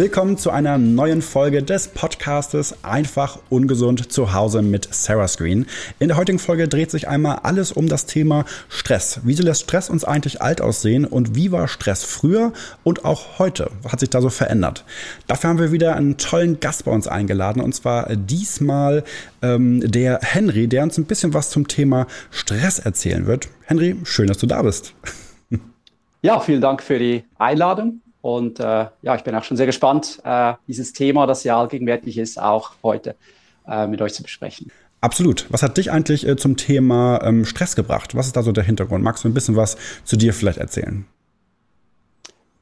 Willkommen zu einer neuen Folge des Podcastes Einfach ungesund zu Hause mit Sarah Screen. In der heutigen Folge dreht sich einmal alles um das Thema Stress. Wieso lässt Stress uns eigentlich alt aussehen und wie war Stress früher und auch heute? Was hat sich da so verändert? Dafür haben wir wieder einen tollen Gast bei uns eingeladen und zwar diesmal ähm, der Henry, der uns ein bisschen was zum Thema Stress erzählen wird. Henry, schön, dass du da bist. Ja, vielen Dank für die Einladung. Und äh, ja, ich bin auch schon sehr gespannt, äh, dieses Thema, das ja allgegenwärtig ist, auch heute äh, mit euch zu besprechen. Absolut. Was hat dich eigentlich äh, zum Thema ähm, Stress gebracht? Was ist da so der Hintergrund? Magst du ein bisschen was zu dir vielleicht erzählen?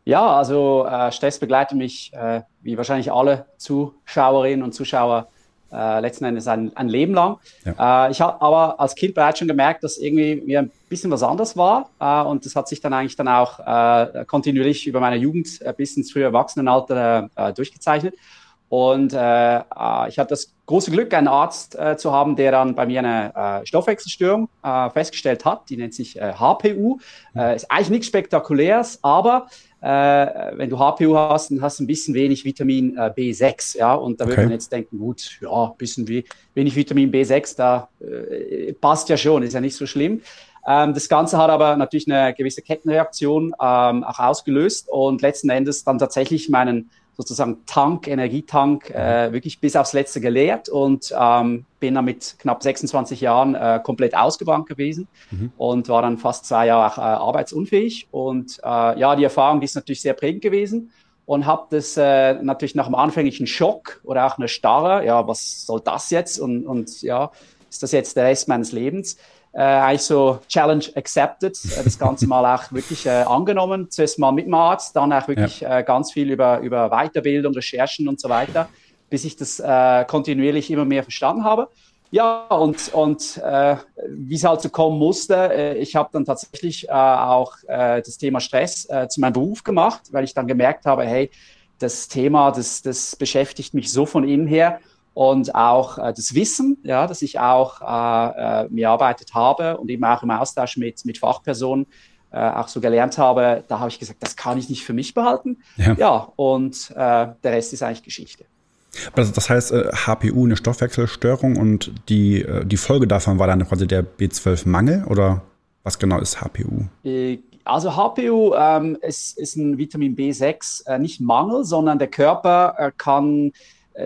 Ja, also äh, Stress begleitet mich, äh, wie wahrscheinlich alle Zuschauerinnen und Zuschauer, äh, letzten Endes ein, ein Leben lang. Ja. Äh, ich habe aber als Kind bereits schon gemerkt, dass irgendwie mir ein bisschen was anders war äh, und das hat sich dann eigentlich dann auch äh, kontinuierlich über meine Jugend äh, bis ins frühe Erwachsenenalter äh, durchgezeichnet. Und ich hatte das große Glück, einen Arzt zu haben, der dann bei mir eine Stoffwechselstörung festgestellt hat. Die nennt sich HPU. Ist eigentlich nichts Spektakuläres, aber wenn du HPU hast, dann hast du ein bisschen wenig Vitamin äh, B6, ja, und da okay. würde man jetzt denken, gut, ja, ein bisschen wie, wenig Vitamin B6, da äh, passt ja schon, ist ja nicht so schlimm. Ähm, das Ganze hat aber natürlich eine gewisse Kettenreaktion ähm, auch ausgelöst und letzten Endes dann tatsächlich meinen sozusagen Tank, Energietank, äh, wirklich bis aufs Letzte geleert und ähm, bin dann mit knapp 26 Jahren äh, komplett ausgebrannt gewesen mhm. und war dann fast zwei Jahre auch, äh, arbeitsunfähig. Und äh, ja, die Erfahrung, die ist natürlich sehr prägend gewesen und habe das äh, natürlich nach dem anfänglichen Schock oder auch einer Starre, ja, was soll das jetzt und, und ja, ist das jetzt der Rest meines Lebens? Äh, eigentlich so Challenge accepted, äh, das Ganze mal auch wirklich äh, angenommen. Zuerst mal mit dem Arzt, dann auch wirklich ja. äh, ganz viel über, über Weiterbildung, Recherchen und so weiter, bis ich das äh, kontinuierlich immer mehr verstanden habe. Ja, und, und äh, wie es halt so kommen musste, äh, ich habe dann tatsächlich äh, auch äh, das Thema Stress äh, zu meinem Beruf gemacht, weil ich dann gemerkt habe, hey, das Thema, das, das beschäftigt mich so von innen her und auch äh, das Wissen, ja, dass ich auch äh, äh, mir erarbeitet habe und eben auch im Austausch mit, mit Fachpersonen äh, auch so gelernt habe, da habe ich gesagt, das kann ich nicht für mich behalten. Ja, ja und äh, der Rest ist eigentlich Geschichte. Also das heißt, HPU, eine Stoffwechselstörung und die, die Folge davon war dann quasi der B12-Mangel oder was genau ist HPU? Äh, also HPU ähm, ist, ist ein Vitamin B6, äh, nicht Mangel, sondern der Körper äh, kann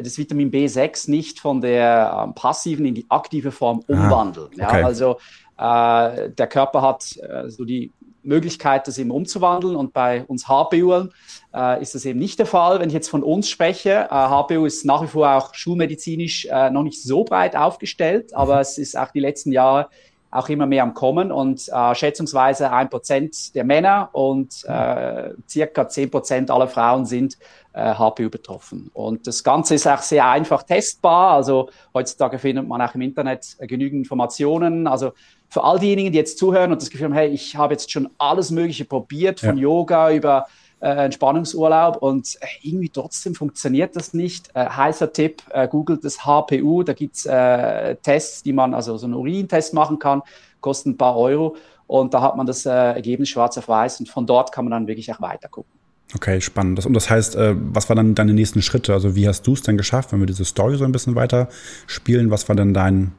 das Vitamin B6 nicht von der ähm, passiven in die aktive Form umwandeln. Ah, okay. ja, also äh, der Körper hat äh, so die Möglichkeit, das eben umzuwandeln und bei uns HPU äh, ist das eben nicht der Fall. Wenn ich jetzt von uns spreche, HPU ist nach wie vor auch schulmedizinisch äh, noch nicht so breit aufgestellt, mhm. aber es ist auch die letzten Jahre auch immer mehr am Kommen und äh, schätzungsweise ein Prozent der Männer und äh, circa zehn Prozent aller Frauen sind äh, HPU betroffen. Und das Ganze ist auch sehr einfach testbar. Also heutzutage findet man auch im Internet äh, genügend Informationen. Also für all diejenigen, die jetzt zuhören und das Gefühl haben, hey, ich habe jetzt schon alles Mögliche probiert, von ja. Yoga über Entspannungsurlaub und äh, irgendwie trotzdem funktioniert das nicht. Äh, heißer Tipp, äh, googelt das HPU, da gibt's äh, Tests, die man, also so einen Urintest machen kann, kosten ein paar Euro und da hat man das äh, Ergebnis schwarz auf weiß und von dort kann man dann wirklich auch weiter gucken. Okay, spannend. Und das heißt, äh, was waren dann deine nächsten Schritte? Also wie hast du es denn geschafft, wenn wir diese Story so ein bisschen weiter spielen? Was war denn dein,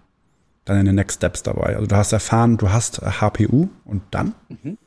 deine Next Steps dabei? Also du hast erfahren, du hast HPU und dann? Mhm.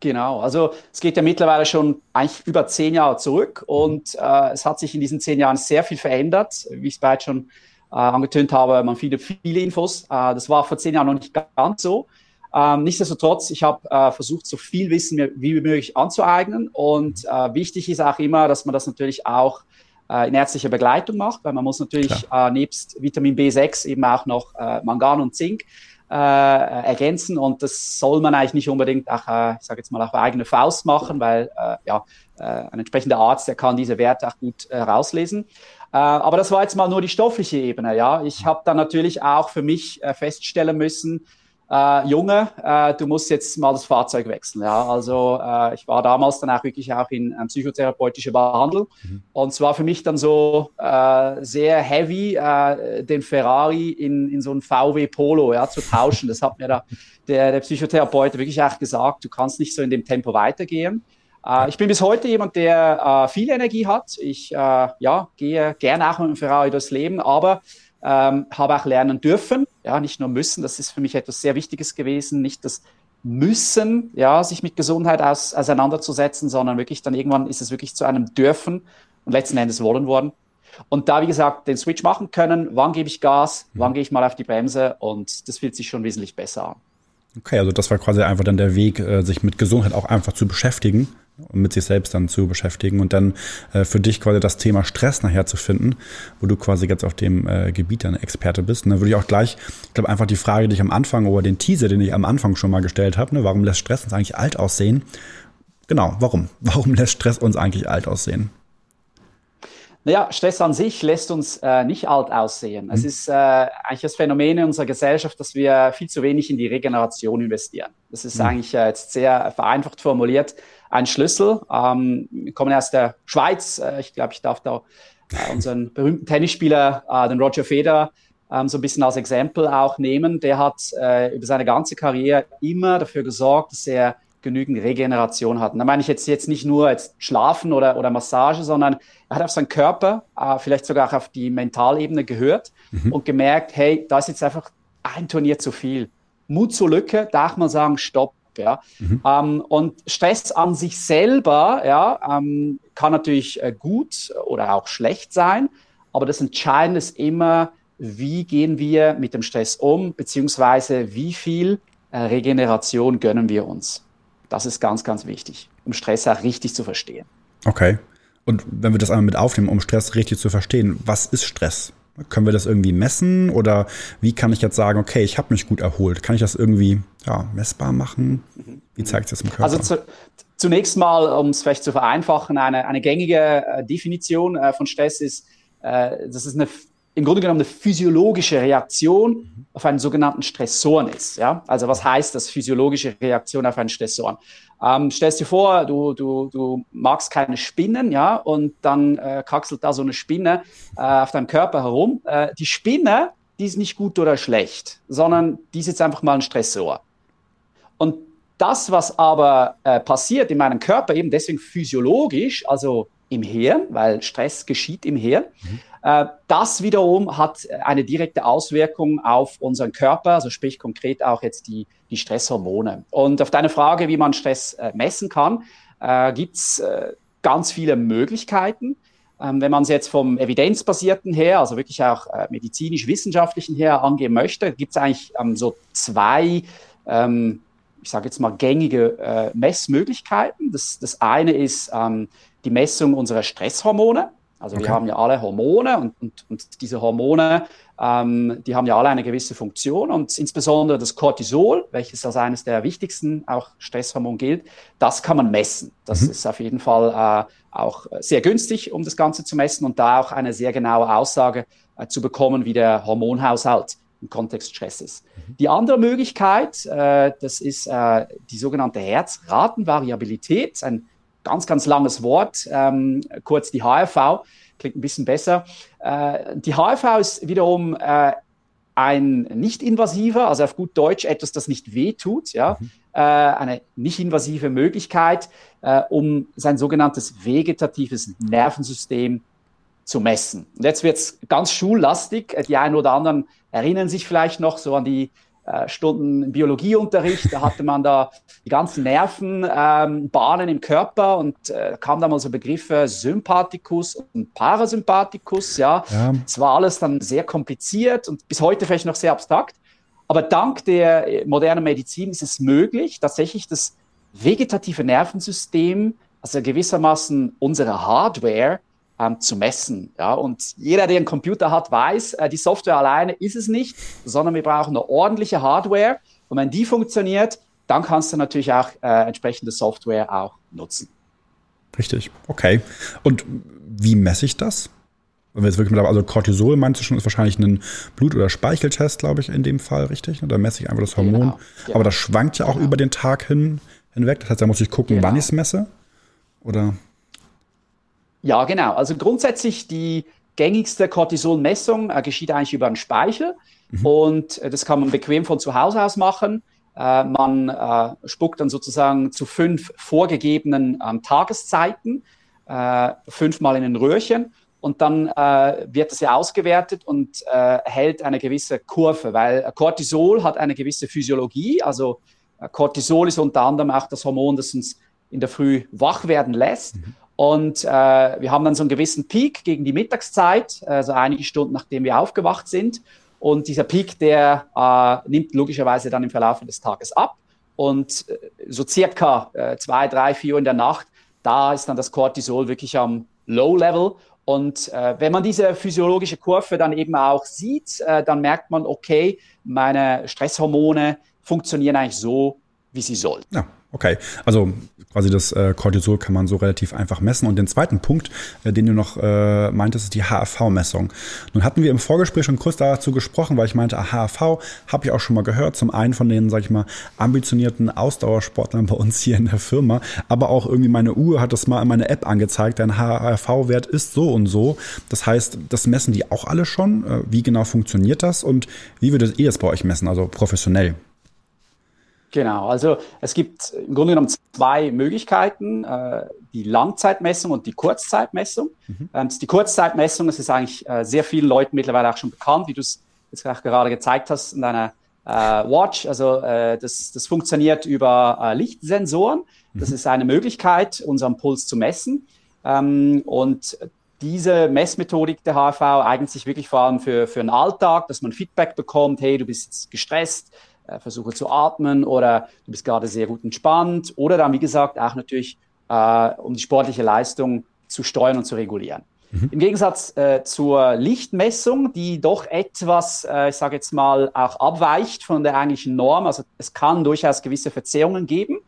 Genau, also es geht ja mittlerweile schon eigentlich über zehn Jahre zurück und äh, es hat sich in diesen zehn Jahren sehr viel verändert. Wie ich es bereits schon äh, angetönt habe, man viele, viele Infos. Äh, das war vor zehn Jahren noch nicht ganz so. Ähm, nichtsdestotrotz, ich habe äh, versucht, so viel Wissen wie möglich anzueignen und äh, wichtig ist auch immer, dass man das natürlich auch äh, in ärztlicher Begleitung macht, weil man muss natürlich äh, nebst Vitamin B6 eben auch noch Mangan und Zink äh, ergänzen und das soll man eigentlich nicht unbedingt auch, äh, ich sage jetzt mal, auf eigene Faust machen, weil äh, ja, äh, ein entsprechender Arzt, der kann diese Werte auch gut äh, rauslesen. Äh, aber das war jetzt mal nur die stoffliche Ebene. Ja, ich habe dann natürlich auch für mich äh, feststellen müssen, äh, Junge, äh, du musst jetzt mal das Fahrzeug wechseln. Ja, also äh, ich war damals dann auch wirklich auch in ähm, psychotherapeutischer Behandlung mhm. und zwar für mich dann so äh, sehr heavy, äh, den Ferrari in, in so ein VW Polo ja, zu tauschen. Das hat mir da der, der Psychotherapeut wirklich auch gesagt, du kannst nicht so in dem Tempo weitergehen. Äh, ich bin bis heute jemand, der äh, viel Energie hat. Ich äh, ja, gehe gerne auch mit dem Ferrari durchs Leben, aber ähm, habe auch lernen dürfen, ja, nicht nur müssen. Das ist für mich etwas sehr Wichtiges gewesen, nicht das Müssen, ja, sich mit Gesundheit aus, auseinanderzusetzen, sondern wirklich dann irgendwann ist es wirklich zu einem Dürfen und letzten Endes wollen worden. Und da, wie gesagt, den Switch machen können, wann gebe ich Gas, wann gehe ich mal auf die Bremse und das fühlt sich schon wesentlich besser an. Okay, also das war quasi einfach dann der Weg, äh, sich mit Gesundheit auch einfach zu beschäftigen mit sich selbst dann zu beschäftigen und dann äh, für dich quasi das Thema Stress nachher zu finden, wo du quasi jetzt auf dem äh, Gebiet dann Experte bist. Und dann würde ich auch gleich, ich glaube einfach die Frage, die ich am Anfang oder den Teaser, den ich am Anfang schon mal gestellt habe, ne, warum lässt Stress uns eigentlich alt aussehen? Genau, warum? Warum lässt Stress uns eigentlich alt aussehen? Naja, Stress an sich lässt uns äh, nicht alt aussehen. Mhm. Es ist äh, eigentlich das Phänomen in unserer Gesellschaft, dass wir viel zu wenig in die Regeneration investieren. Das ist mhm. eigentlich äh, jetzt sehr vereinfacht formuliert ein Schlüssel. Ähm, wir kommen aus der Schweiz. Äh, ich glaube, ich darf da äh, unseren berühmten Tennisspieler, äh, den Roger Federer, ähm, so ein bisschen als Exempel auch nehmen. Der hat äh, über seine ganze Karriere immer dafür gesorgt, dass er genügend Regeneration hatten. Da meine ich jetzt, jetzt nicht nur jetzt Schlafen oder, oder Massage, sondern er hat auf seinen Körper, äh, vielleicht sogar auch auf die Mentalebene gehört mhm. und gemerkt, hey, da ist jetzt einfach ein Turnier zu viel. Mut zur Lücke, darf man sagen, stopp. Ja? Mhm. Ähm, und Stress an sich selber ja, ähm, kann natürlich äh, gut oder auch schlecht sein, aber das Entscheidende ist immer, wie gehen wir mit dem Stress um, beziehungsweise wie viel äh, Regeneration gönnen wir uns. Das ist ganz, ganz wichtig, um Stress auch richtig zu verstehen. Okay. Und wenn wir das einmal mit aufnehmen, um Stress richtig zu verstehen, was ist Stress? Können wir das irgendwie messen oder wie kann ich jetzt sagen, okay, ich habe mich gut erholt? Kann ich das irgendwie ja, messbar machen? Wie zeigt es das im Körper? Also zu, zunächst mal, um es vielleicht zu vereinfachen, eine, eine gängige äh, Definition äh, von Stress ist, äh, das ist eine im Grunde genommen eine physiologische Reaktion auf einen sogenannten Stressoren ist. Ja? Also was heißt das, physiologische Reaktion auf einen Stressoren? Ähm, stellst dir vor, du, du, du magst keine Spinnen, ja, und dann äh, kraxelt da so eine Spinne äh, auf deinem Körper herum. Äh, die Spinne, die ist nicht gut oder schlecht, sondern die ist jetzt einfach mal ein Stressor. Und das, was aber äh, passiert in meinem Körper, eben deswegen physiologisch, also im Hirn, weil Stress geschieht im Hirn. Mhm. Äh, das wiederum hat eine direkte Auswirkung auf unseren Körper, also sprich konkret auch jetzt die, die Stresshormone. Und auf deine Frage, wie man Stress äh, messen kann, äh, gibt es äh, ganz viele Möglichkeiten. Ähm, wenn man es jetzt vom evidenzbasierten her, also wirklich auch äh, medizinisch-wissenschaftlichen her angehen möchte, gibt es eigentlich ähm, so zwei ähm, ich sage jetzt mal, gängige äh, Messmöglichkeiten. Das, das eine ist die Messung unserer Stresshormone. Also okay. wir haben ja alle Hormone und, und, und diese Hormone, ähm, die haben ja alle eine gewisse Funktion und insbesondere das Cortisol, welches als eines der wichtigsten auch Stresshormone gilt, das kann man messen. Das mhm. ist auf jeden Fall äh, auch sehr günstig, um das Ganze zu messen und da auch eine sehr genaue Aussage äh, zu bekommen, wie der Hormonhaushalt im Kontext Stress ist. Mhm. Die andere Möglichkeit, äh, das ist äh, die sogenannte Herzratenvariabilität, ein ganz, ganz langes Wort, ähm, kurz die HRV, klingt ein bisschen besser. Äh, die HRV ist wiederum äh, ein nicht-invasiver, also auf gut Deutsch etwas, das nicht wehtut, ja, mhm. äh, eine nicht-invasive Möglichkeit, äh, um sein sogenanntes vegetatives Nervensystem zu messen. Und jetzt wird es ganz schullastig. Die einen oder anderen erinnern sich vielleicht noch so an die äh, Stunden im Biologieunterricht, da hatte man da die ganzen Nervenbahnen ähm, im Körper und äh, kam da mal so Begriffe Sympathikus und Parasympathikus, ja. ja. Es war alles dann sehr kompliziert und bis heute vielleicht noch sehr abstrakt. Aber dank der äh, modernen Medizin ist es möglich, tatsächlich das vegetative Nervensystem, also gewissermaßen unsere Hardware, ähm, zu messen. Ja? Und jeder, der einen Computer hat, weiß, äh, die Software alleine ist es nicht, sondern wir brauchen eine ordentliche Hardware. Und wenn die funktioniert, dann kannst du natürlich auch äh, entsprechende Software auch nutzen. Richtig, okay. Und wie messe ich das? Wenn wir jetzt wirklich mit, also Cortisol meinst du schon, ist wahrscheinlich ein Blut- oder Speicheltest, glaube ich, in dem Fall, richtig? Da messe ich einfach das Hormon. Genau, genau. Aber das schwankt ja auch genau. über den Tag hin, hinweg. Das heißt, da muss ich gucken, genau. wann ich es messe. Oder? Ja, genau. Also grundsätzlich die gängigste Cortisolmessung äh, geschieht eigentlich über einen Speichel mhm. und äh, das kann man bequem von zu Hause aus machen. Äh, man äh, spuckt dann sozusagen zu fünf vorgegebenen ähm, Tageszeiten, äh, fünfmal in ein Röhrchen und dann äh, wird das ja ausgewertet und hält eine gewisse Kurve, weil Cortisol hat eine gewisse Physiologie. Also Cortisol ist unter anderem auch das Hormon, das uns in der Früh wach werden lässt. Mhm. Und äh, wir haben dann so einen gewissen Peak gegen die Mittagszeit, also einige Stunden nachdem wir aufgewacht sind. Und dieser Peak, der äh, nimmt logischerweise dann im Verlauf des Tages ab. Und äh, so circa äh, zwei, drei, vier Uhr in der Nacht, da ist dann das Cortisol wirklich am Low Level. Und äh, wenn man diese physiologische Kurve dann eben auch sieht, äh, dann merkt man, okay, meine Stresshormone funktionieren eigentlich so, wie sie sollten. Ja, okay. Also quasi das äh, Cortisol kann man so relativ einfach messen. Und den zweiten Punkt, äh, den du noch äh, meintest, ist die HRV-Messung. Nun hatten wir im Vorgespräch schon kurz dazu gesprochen, weil ich meinte, HRV habe ich auch schon mal gehört. Zum einen von den, sag ich mal, ambitionierten Ausdauersportlern bei uns hier in der Firma, aber auch irgendwie meine Uhr hat das mal in meine App angezeigt. Dein HRV-Wert ist so und so. Das heißt, das messen die auch alle schon. Äh, wie genau funktioniert das und wie würdet ihr das bei euch messen, also professionell? Genau, also es gibt im Grunde genommen zwei Möglichkeiten, äh, die Langzeitmessung und die Kurzzeitmessung. Mhm. Ähm, die Kurzzeitmessung, das ist eigentlich äh, sehr vielen Leuten mittlerweile auch schon bekannt, wie du es jetzt auch gerade gezeigt hast in deiner äh, Watch. Also äh, das, das funktioniert über äh, Lichtsensoren. Das mhm. ist eine Möglichkeit, unseren Puls zu messen. Ähm, und diese Messmethodik der HV eignet sich wirklich vor allem für, für den Alltag, dass man Feedback bekommt, hey, du bist gestresst, äh, versuche zu atmen oder du bist gerade sehr gut entspannt oder dann, wie gesagt, auch natürlich, äh, um die sportliche Leistung zu steuern und zu regulieren. Mhm. Im Gegensatz äh, zur Lichtmessung, die doch etwas, äh, ich sage jetzt mal, auch abweicht von der eigentlichen Norm, also es kann durchaus gewisse Verzerrungen geben,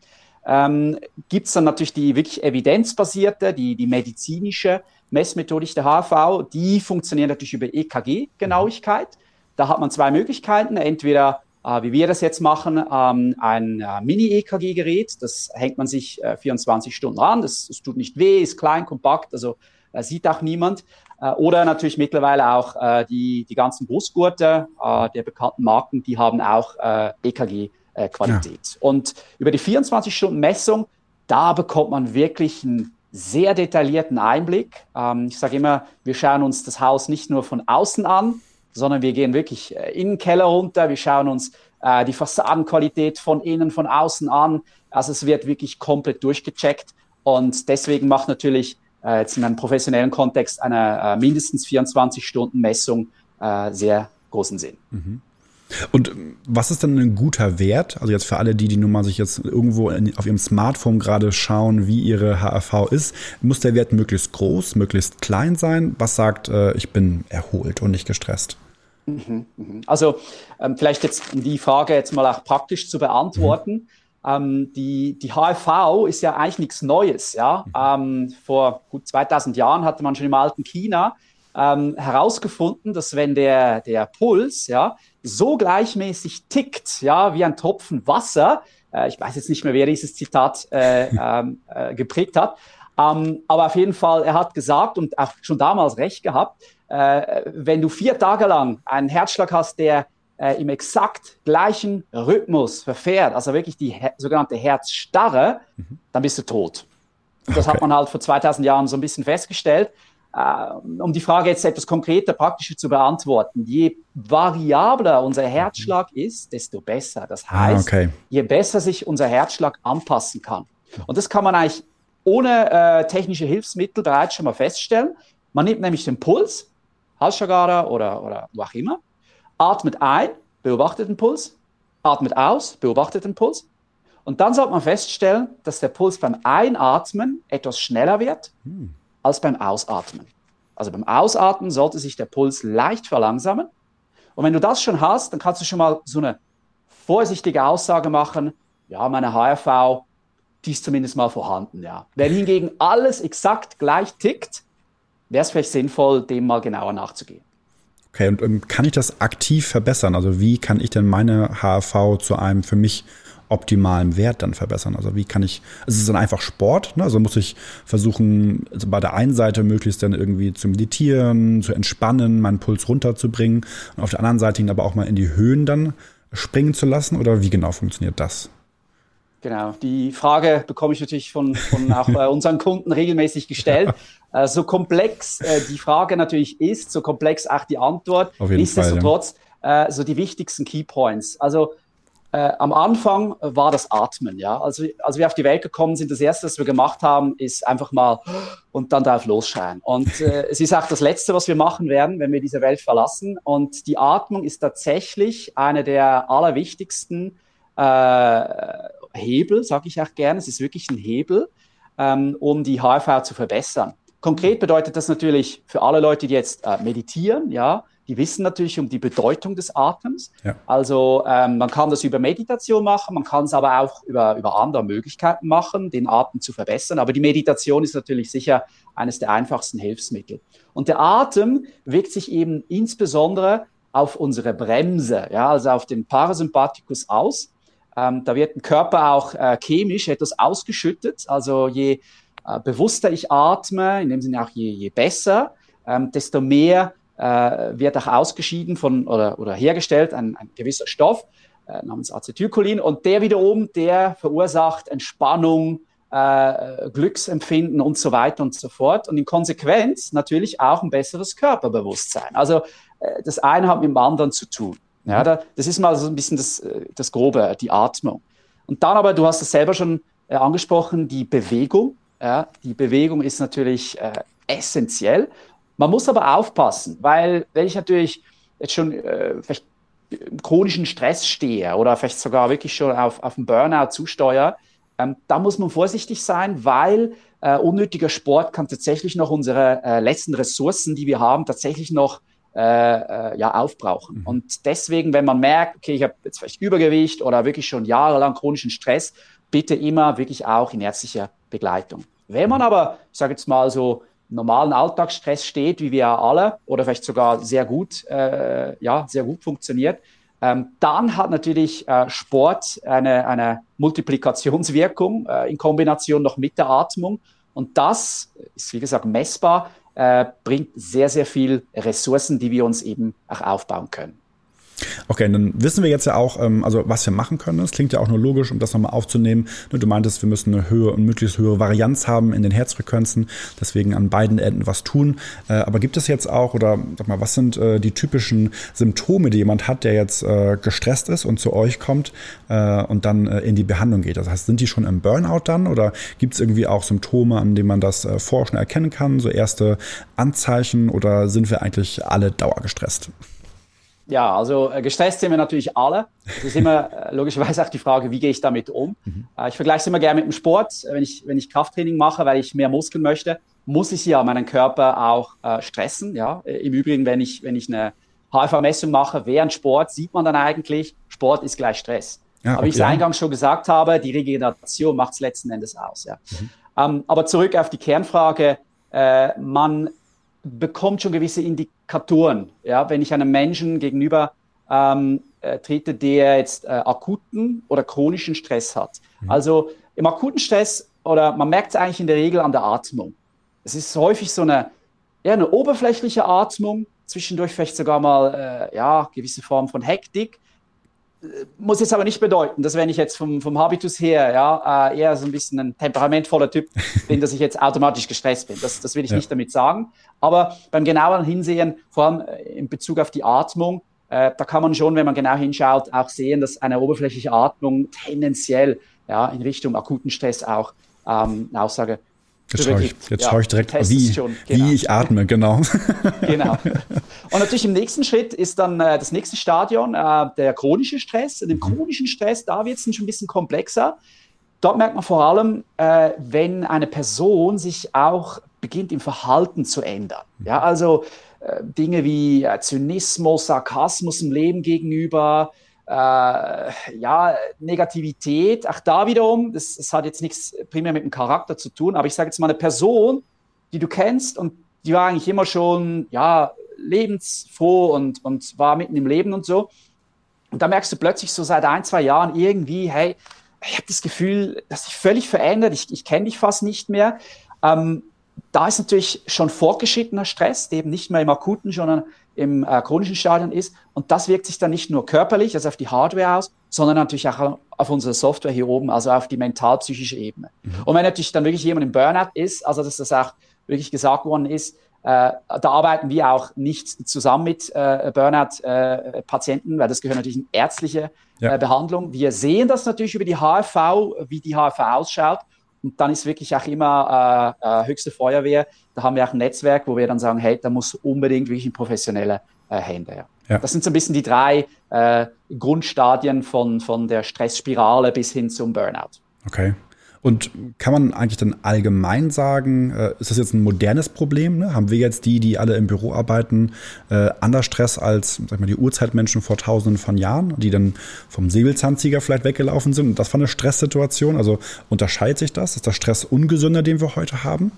ähm, gibt es dann natürlich die wirklich evidenzbasierte, die, die medizinische Messmethodik der HV, die funktioniert natürlich über EKG-Genauigkeit. Da hat man zwei Möglichkeiten. Entweder wie wir das jetzt machen, ähm, ein äh, Mini-EKG-Gerät. Das hängt man sich äh, 24 Stunden an. Das, das, tut nicht weh, ist klein, kompakt, also äh, sieht auch niemand. Äh, oder natürlich mittlerweile auch äh, die, die ganzen Brustgurte der bekannten Marken, die haben auch EKG-Qualität. Ja. Und über die 24-Stunden-Messung, da bekommt man wirklich einen sehr detaillierten Einblick. Ähm, ich sage immer, wir schauen uns das Haus nicht nur von außen an, sondern wir gehen wirklich äh, in den Keller runter, wir schauen uns äh, die Fassadenqualität von innen, von außen an. Also es wird wirklich komplett durchgecheckt und deswegen macht natürlich äh, jetzt in einem professionellen Kontext eine äh, mindestens 24-Stunden-Messung äh, sehr großen Sinn. Mhm. Und was ist denn ein guter Wert? Also jetzt für alle die, die nun mal sich jetzt irgendwo in, auf ihrem Smartphone gerade schauen, wie ihre HRV ist, muss der Wert möglichst groß, möglichst klein sein? Was sagt, äh, ich bin erholt und nicht gestresst? Mhm, mhm. Also ähm, vielleicht jetzt um die Frage jetzt mal auch praktisch zu beantworten. Mhm. Ähm, die, die HIV ist ja eigentlich nichts Neues. Ja? Ähm, vor gut 2000 Jahren hatte man schon im alten China ähm, herausgefunden, dass wenn der, der Puls ja, so gleichmäßig tickt, ja, wie ein Tropfen Wasser, äh, ich weiß jetzt nicht mehr, wer dieses Zitat äh, ähm, äh, geprägt hat, ähm, aber auf jeden Fall, er hat gesagt und auch schon damals recht gehabt, wenn du vier Tage lang einen Herzschlag hast, der äh, im exakt gleichen Rhythmus verfährt, also wirklich die her sogenannte Herzstarre, mhm. dann bist du tot. Und das okay. hat man halt vor 2000 Jahren so ein bisschen festgestellt. Äh, um die Frage jetzt etwas konkreter, praktischer zu beantworten, je variabler unser Herzschlag mhm. ist, desto besser. Das ah, heißt, ah, okay. je besser sich unser Herzschlag anpassen kann. Und das kann man eigentlich ohne äh, technische Hilfsmittel bereits schon mal feststellen. Man nimmt nämlich den Puls Halsschlagader oder, oder wo auch immer. Atmet ein, beobachtet den Puls. Atmet aus, beobachtet den Puls. Und dann sollte man feststellen, dass der Puls beim Einatmen etwas schneller wird hm. als beim Ausatmen. Also beim Ausatmen sollte sich der Puls leicht verlangsamen. Und wenn du das schon hast, dann kannst du schon mal so eine vorsichtige Aussage machen, ja, meine HRV, die ist zumindest mal vorhanden, ja. Wenn hingegen alles exakt gleich tickt, wäre es vielleicht sinnvoll, dem mal genauer nachzugehen. Okay, und ähm, kann ich das aktiv verbessern? Also wie kann ich denn meine HRV zu einem für mich optimalen Wert dann verbessern? Also wie kann ich, es ist dann einfach Sport, ne? also muss ich versuchen, also bei der einen Seite möglichst dann irgendwie zu meditieren, zu entspannen, meinen Puls runterzubringen und auf der anderen Seite ihn aber auch mal in die Höhen dann springen zu lassen oder wie genau funktioniert das? Genau, die Frage bekomme ich natürlich von, von auch bei unseren Kunden regelmäßig gestellt. Äh, so komplex äh, die Frage natürlich ist, so komplex auch die Antwort. Nichtsdestotrotz, ja. äh, so die wichtigsten Key Points. Also äh, am Anfang war das Atmen, ja. Also, als wir auf die Welt gekommen sind, das erste, was wir gemacht haben, ist einfach mal und dann drauf losschreien. Und äh, es ist auch das Letzte, was wir machen werden, wenn wir diese Welt verlassen. Und die Atmung ist tatsächlich eine der allerwichtigsten äh, Hebel, sage ich auch gerne. Es ist wirklich ein Hebel, ähm, um die HFV zu verbessern. Konkret bedeutet das natürlich für alle Leute, die jetzt äh, meditieren, ja, die wissen natürlich um die Bedeutung des Atems. Ja. Also ähm, man kann das über Meditation machen, man kann es aber auch über, über andere Möglichkeiten machen, den Atem zu verbessern. Aber die Meditation ist natürlich sicher eines der einfachsten Hilfsmittel. Und der Atem wirkt sich eben insbesondere auf unsere Bremse, ja, also auf den Parasympathikus aus. Ähm, da wird im Körper auch äh, chemisch etwas ausgeschüttet. Also je äh, bewusster ich atme, in dem Sinne auch je, je besser, ähm, desto mehr äh, wird auch ausgeschieden von oder, oder hergestellt ein, ein gewisser Stoff äh, namens Acetylcholin und der wiederum, der verursacht Entspannung, äh, Glücksempfinden und so weiter und so fort und in Konsequenz natürlich auch ein besseres Körperbewusstsein. Also äh, das eine hat mit dem anderen zu tun. Ja, da, das ist mal so ein bisschen das, äh, das Grobe, die Atmung. Und dann aber, du hast es selber schon äh, angesprochen, die Bewegung. Ja, die Bewegung ist natürlich äh, essentiell. Man muss aber aufpassen, weil wenn ich natürlich jetzt schon äh, vielleicht im chronischen Stress stehe oder vielleicht sogar wirklich schon auf, auf einen Burnout zusteuere, ähm, da muss man vorsichtig sein, weil äh, unnötiger Sport kann tatsächlich noch unsere äh, letzten Ressourcen, die wir haben, tatsächlich noch äh, äh, ja, aufbrauchen. Mhm. Und deswegen, wenn man merkt, okay, ich habe jetzt vielleicht Übergewicht oder wirklich schon jahrelang chronischen Stress, bitte immer wirklich auch in ärztlicher Begleitung. Wenn man aber, ich sage jetzt mal so, normalen Alltagsstress steht, wie wir alle, oder vielleicht sogar sehr gut, äh, ja, sehr gut funktioniert, ähm, dann hat natürlich äh, Sport eine, eine Multiplikationswirkung äh, in Kombination noch mit der Atmung. Und das ist, wie gesagt, messbar, äh, bringt sehr, sehr viel Ressourcen, die wir uns eben auch aufbauen können. Okay, dann wissen wir jetzt ja auch, ähm, also was wir machen können. Das klingt ja auch nur logisch, um das nochmal aufzunehmen. Du meintest, wir müssen eine höhere und möglichst höhere Varianz haben in den Herzfrequenzen, deswegen an beiden Enden was tun. Äh, aber gibt es jetzt auch, oder sag mal, was sind äh, die typischen Symptome, die jemand hat, der jetzt äh, gestresst ist und zu euch kommt und dann in die Behandlung geht? Das heißt, sind die schon im Burnout dann oder gibt es irgendwie auch Symptome, an denen man das vorher schon erkennen kann, so erste Anzeichen oder sind wir eigentlich alle dauergestresst? Ja, also äh, gestresst sind wir natürlich alle. Es ist immer äh, logischerweise auch die Frage, wie gehe ich damit um. Mhm. Äh, ich vergleiche es immer gerne mit dem Sport. Wenn ich, wenn ich Krafttraining mache, weil ich mehr Muskeln möchte, muss ich ja meinen Körper auch äh, stressen. Ja? Im Übrigen, wenn ich, wenn ich eine HFV-Messung mache während Sport, sieht man dann eigentlich, Sport ist gleich Stress. Ja, aber okay. wie ich es eingangs schon gesagt habe, die Regeneration macht es letzten Endes aus. Ja. Mhm. Ähm, aber zurück auf die Kernfrage. Äh, man bekommt schon gewisse Indikatoren. Ja, wenn ich einem Menschen gegenüber ähm, äh, trete, der jetzt äh, akuten oder chronischen Stress hat. Mhm. Also im akuten Stress oder man merkt es eigentlich in der Regel an der Atmung. Es ist häufig so eine, ja, eine oberflächliche Atmung, zwischendurch vielleicht sogar mal äh, ja, gewisse Form von Hektik muss jetzt aber nicht bedeuten, dass wenn ich jetzt vom, vom Habitus her ja, äh, eher so ein bisschen ein temperamentvoller Typ bin, dass ich jetzt automatisch gestresst bin. Das, das will ich ja. nicht damit sagen. Aber beim genaueren Hinsehen, vor allem äh, in Bezug auf die Atmung, äh, da kann man schon, wenn man genau hinschaut, auch sehen, dass eine oberflächliche Atmung tendenziell ja, in Richtung akuten Stress auch ähm, eine Aussage Jetzt schaue ich, jetzt ja, schaue ich direkt, wie, genau. wie ich atme, genau. genau. Und natürlich im nächsten Schritt ist dann äh, das nächste Stadion äh, der chronische Stress. In dem mhm. chronischen Stress, da wird es dann schon ein bisschen komplexer. Dort merkt man vor allem, äh, wenn eine Person sich auch beginnt im Verhalten zu ändern. Mhm. Ja, also äh, Dinge wie äh, Zynismus, Sarkasmus im Leben gegenüber, äh, ja, Negativität, auch da wiederum, das, das, hat jetzt nichts primär mit dem Charakter zu tun, aber ich sage jetzt mal eine Person, die du kennst und die war eigentlich immer schon, ja, lebensfroh und, und war mitten im Leben und so. Und da merkst du plötzlich so seit ein, zwei Jahren irgendwie, hey, ich habe das Gefühl, dass sich völlig verändert, ich, ich kenne dich fast nicht mehr. Ähm, da ist natürlich schon fortgeschrittener Stress, eben nicht mehr im akuten, sondern im äh, chronischen Stadion ist. Und das wirkt sich dann nicht nur körperlich, also auf die Hardware aus, sondern natürlich auch auf unsere Software hier oben, also auf die mental-psychische Ebene. Mhm. Und wenn natürlich dann wirklich jemand im Burnout ist, also dass das auch wirklich gesagt worden ist, äh, da arbeiten wir auch nicht zusammen mit äh, Burnout-Patienten, äh, weil das gehört natürlich in ärztliche ja. Äh, Behandlung. Wir sehen das natürlich über die HFV, wie die HFV ausschaut. Und dann ist wirklich auch immer äh, äh, höchste Feuerwehr. Da haben wir auch ein Netzwerk, wo wir dann sagen, hey, da muss unbedingt wirklich ein professionelle äh, Hände. Ja. ja. Das sind so ein bisschen die drei äh, Grundstadien von, von der Stressspirale bis hin zum Burnout. Okay. Und kann man eigentlich dann allgemein sagen, äh, ist das jetzt ein modernes Problem? Ne? Haben wir jetzt die, die alle im Büro arbeiten, äh, anders Stress als sag mal, die Urzeitmenschen vor tausenden von Jahren, die dann vom Säbelzahntiger vielleicht weggelaufen sind? Und das war eine Stresssituation. Also unterscheidet sich das? Ist der Stress ungesünder, den wir heute haben?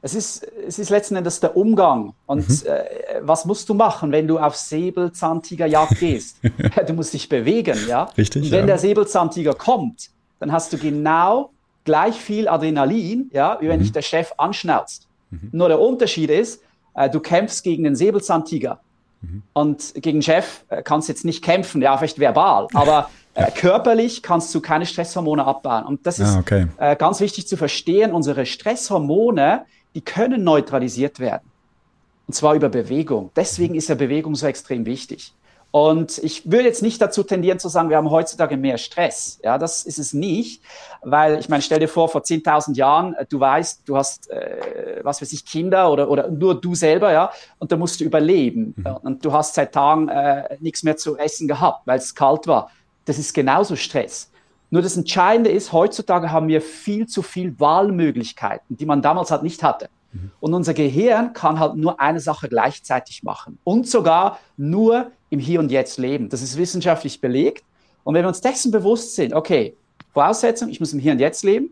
Es ist, es ist letzten Endes der Umgang. Und mhm. äh, was musst du machen, wenn du auf Säbelzahntigerjagd gehst? du musst dich bewegen, ja? Richtig. Und wenn ja. der Säbelzahntiger kommt, dann hast du genau gleich viel Adrenalin, ja, wie wenn mhm. dich der Chef anschnauzt. Mhm. Nur der Unterschied ist, äh, du kämpfst gegen den Säbelzahntiger. Mhm. Und gegen den Chef äh, kannst du jetzt nicht kämpfen, ja, vielleicht verbal, aber äh, körperlich kannst du keine Stresshormone abbauen. Und das ist ah, okay. äh, ganz wichtig zu verstehen. Unsere Stresshormone, die können neutralisiert werden. Und zwar über Bewegung. Deswegen mhm. ist ja Bewegung so extrem wichtig. Und ich würde jetzt nicht dazu tendieren zu sagen, wir haben heutzutage mehr Stress. Ja, das ist es nicht, weil ich meine, stell dir vor, vor 10.000 Jahren, äh, du weißt, du hast, äh, was weiß ich, Kinder oder, oder nur du selber, ja, und da musst du überleben. Mhm. Und du hast seit Tagen äh, nichts mehr zu essen gehabt, weil es kalt war. Das ist genauso Stress. Nur das Entscheidende ist, heutzutage haben wir viel zu viel Wahlmöglichkeiten, die man damals halt nicht hatte. Mhm. Und unser Gehirn kann halt nur eine Sache gleichzeitig machen und sogar nur im Hier und Jetzt leben. Das ist wissenschaftlich belegt. Und wenn wir uns dessen bewusst sind, okay, Voraussetzung, ich muss im Hier und Jetzt leben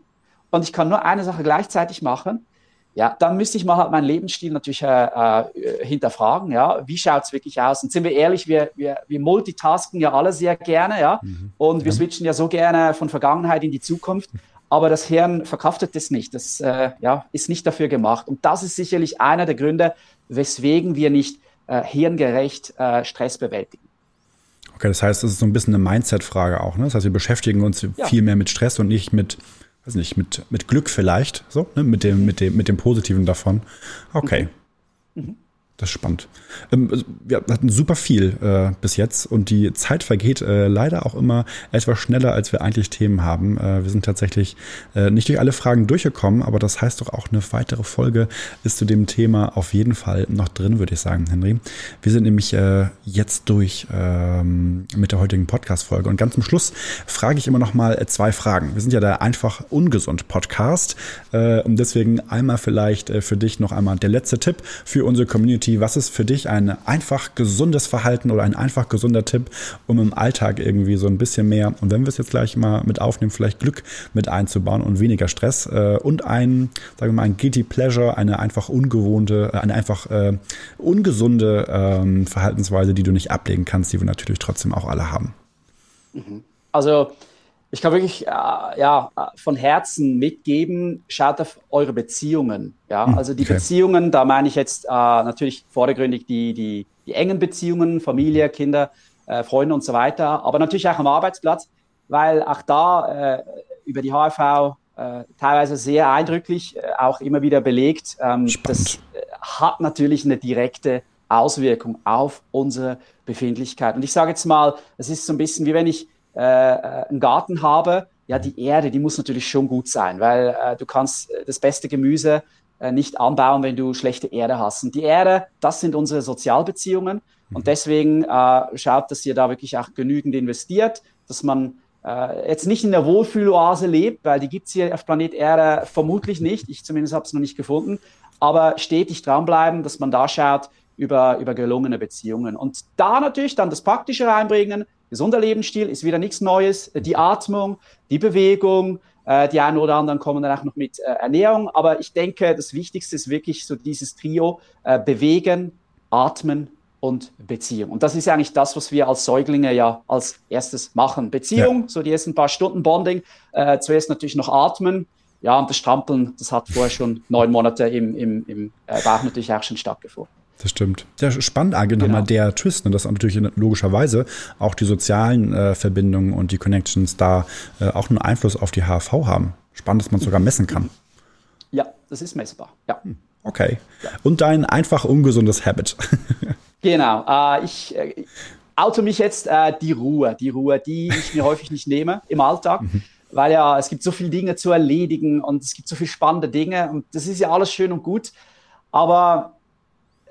und ich kann nur eine Sache gleichzeitig machen, ja, dann müsste ich mal halt meinen Lebensstil natürlich äh, äh, hinterfragen, ja, wie schaut es wirklich aus? Und sind wir ehrlich, wir, wir, wir multitasken ja alle sehr gerne, ja, mhm. und wir switchen ja so gerne von Vergangenheit in die Zukunft, aber das Hirn verkraftet das nicht, das äh, ja, ist nicht dafür gemacht. Und das ist sicherlich einer der Gründe, weswegen wir nicht äh, hirngerecht äh, Stress bewältigen. Okay, das heißt, das ist so ein bisschen eine Mindset-Frage auch. Ne? Das heißt, wir beschäftigen uns ja. viel mehr mit Stress und nicht mit, weiß nicht, mit, mit Glück vielleicht, so, ne? mit, dem, mit, dem, mit dem Positiven davon. Okay. Mhm. Das ist spannend. Ähm, also, wir hatten super viel äh, bis jetzt und die Zeit vergeht äh, leider auch immer etwas schneller, als wir eigentlich Themen haben. Äh, wir sind tatsächlich äh, nicht durch alle Fragen durchgekommen, aber das heißt doch auch eine weitere Folge ist zu dem Thema auf jeden Fall noch drin, würde ich sagen, Henry. Wir sind nämlich äh, jetzt durch ähm, mit der heutigen Podcast-Folge und ganz zum Schluss frage ich immer noch mal äh, zwei Fragen. Wir sind ja der einfach ungesund Podcast und deswegen einmal vielleicht für dich noch einmal der letzte Tipp für unsere Community Community, was ist für dich ein einfach gesundes Verhalten oder ein einfach gesunder Tipp, um im Alltag irgendwie so ein bisschen mehr, und wenn wir es jetzt gleich mal mit aufnehmen, vielleicht Glück mit einzubauen und weniger Stress äh, und ein, sagen wir mal, ein Guilty Pleasure, eine einfach ungewohnte, äh, eine einfach äh, ungesunde ähm, Verhaltensweise, die du nicht ablegen kannst, die wir natürlich trotzdem auch alle haben. Mhm. Also ich kann wirklich äh, ja, von Herzen mitgeben, schaut auf eure Beziehungen. Ja? Hm, also die okay. Beziehungen, da meine ich jetzt äh, natürlich vordergründig die, die, die engen Beziehungen, Familie, Kinder, äh, Freunde und so weiter, aber natürlich auch am Arbeitsplatz, weil auch da äh, über die HFV äh, teilweise sehr eindrücklich, äh, auch immer wieder belegt, ähm, das hat natürlich eine direkte Auswirkung auf unsere Befindlichkeit. Und ich sage jetzt mal, es ist so ein bisschen wie wenn ich äh, äh, einen Garten habe, ja, die Erde, die muss natürlich schon gut sein, weil äh, du kannst äh, das beste Gemüse äh, nicht anbauen, wenn du schlechte Erde hast. Und die Erde, das sind unsere Sozialbeziehungen. Und mhm. deswegen äh, schaut, dass ihr da wirklich auch genügend investiert, dass man äh, jetzt nicht in der Wohlfühloase lebt, weil die gibt es hier auf Planet Erde vermutlich nicht. Ich zumindest habe es noch nicht gefunden. Aber stetig dranbleiben, dass man da schaut über, über gelungene Beziehungen. Und da natürlich dann das Praktische reinbringen, Gesunder Lebensstil ist wieder nichts Neues. Die Atmung, die Bewegung, äh, die einen oder anderen kommen dann auch noch mit äh, Ernährung. Aber ich denke, das Wichtigste ist wirklich so dieses Trio, äh, bewegen, atmen und Beziehung. Und das ist eigentlich das, was wir als Säuglinge ja als erstes machen. Beziehung, ja. so die ersten paar Stunden Bonding, äh, zuerst natürlich noch atmen. Ja, und das Strampeln, das hat vorher schon neun Monate im, im, im äh, Bauch natürlich auch schon stattgefunden. Das stimmt. Ja, spannend eigentlich genau. nochmal der Twist, ne, dass natürlich logischerweise auch die sozialen äh, Verbindungen und die Connections da äh, auch einen Einfluss auf die HV haben. Spannend, dass man sogar messen kann. Ja, das ist messbar. Ja. Hm, okay. Ja. Und dein einfach ungesundes Habit. genau. Äh, ich äh, auto mich jetzt äh, die Ruhe, die Ruhe, die ich mir häufig nicht nehme im Alltag. Mhm weil ja es gibt so viele Dinge zu erledigen und es gibt so viele spannende Dinge und das ist ja alles schön und gut, aber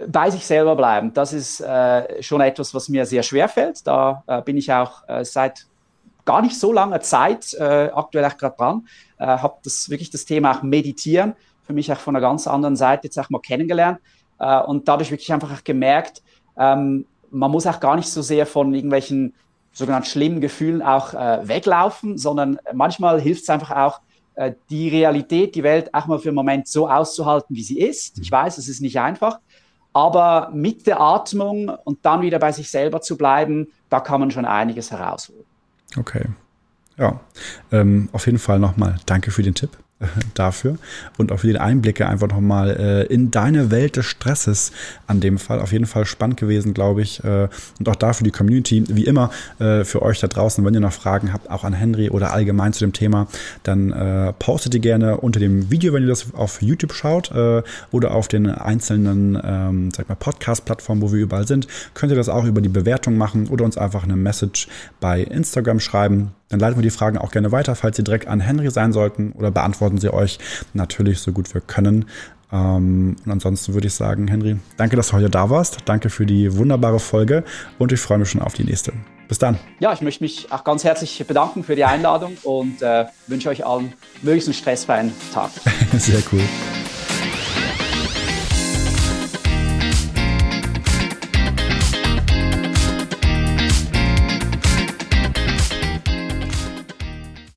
bei sich selber bleiben, das ist äh, schon etwas, was mir sehr schwer fällt. Da äh, bin ich auch äh, seit gar nicht so langer Zeit äh, aktuell auch gerade dran, äh, habe das wirklich das Thema auch Meditieren für mich auch von einer ganz anderen Seite jetzt auch mal kennengelernt äh, und dadurch wirklich einfach auch gemerkt, ähm, man muss auch gar nicht so sehr von irgendwelchen sogenannten schlimmen Gefühlen auch weglaufen, sondern manchmal hilft es einfach auch, die Realität, die Welt auch mal für einen Moment so auszuhalten, wie sie ist. Ich weiß, es ist nicht einfach, aber mit der Atmung und dann wieder bei sich selber zu bleiben, da kann man schon einiges herausholen. Okay. Ja, ähm, auf jeden Fall nochmal danke für den Tipp. Dafür und auch für die Einblicke einfach nochmal äh, in deine Welt des Stresses an dem Fall. Auf jeden Fall spannend gewesen, glaube ich. Äh, und auch dafür die Community, wie immer, äh, für euch da draußen, wenn ihr noch Fragen habt, auch an Henry oder allgemein zu dem Thema, dann äh, postet die gerne unter dem Video, wenn ihr das auf YouTube schaut äh, oder auf den einzelnen, ähm, sag mal, Podcast-Plattformen, wo wir überall sind. Könnt ihr das auch über die Bewertung machen oder uns einfach eine Message bei Instagram schreiben. Dann leiten wir die Fragen auch gerne weiter, falls sie direkt an Henry sein sollten oder beantworten sie euch natürlich so gut wir können. Ähm, und ansonsten würde ich sagen, Henry, danke, dass du heute da warst. Danke für die wunderbare Folge und ich freue mich schon auf die nächste. Bis dann. Ja, ich möchte mich auch ganz herzlich bedanken für die Einladung und äh, wünsche euch allen möglichst einen stressfreien Tag. Sehr cool.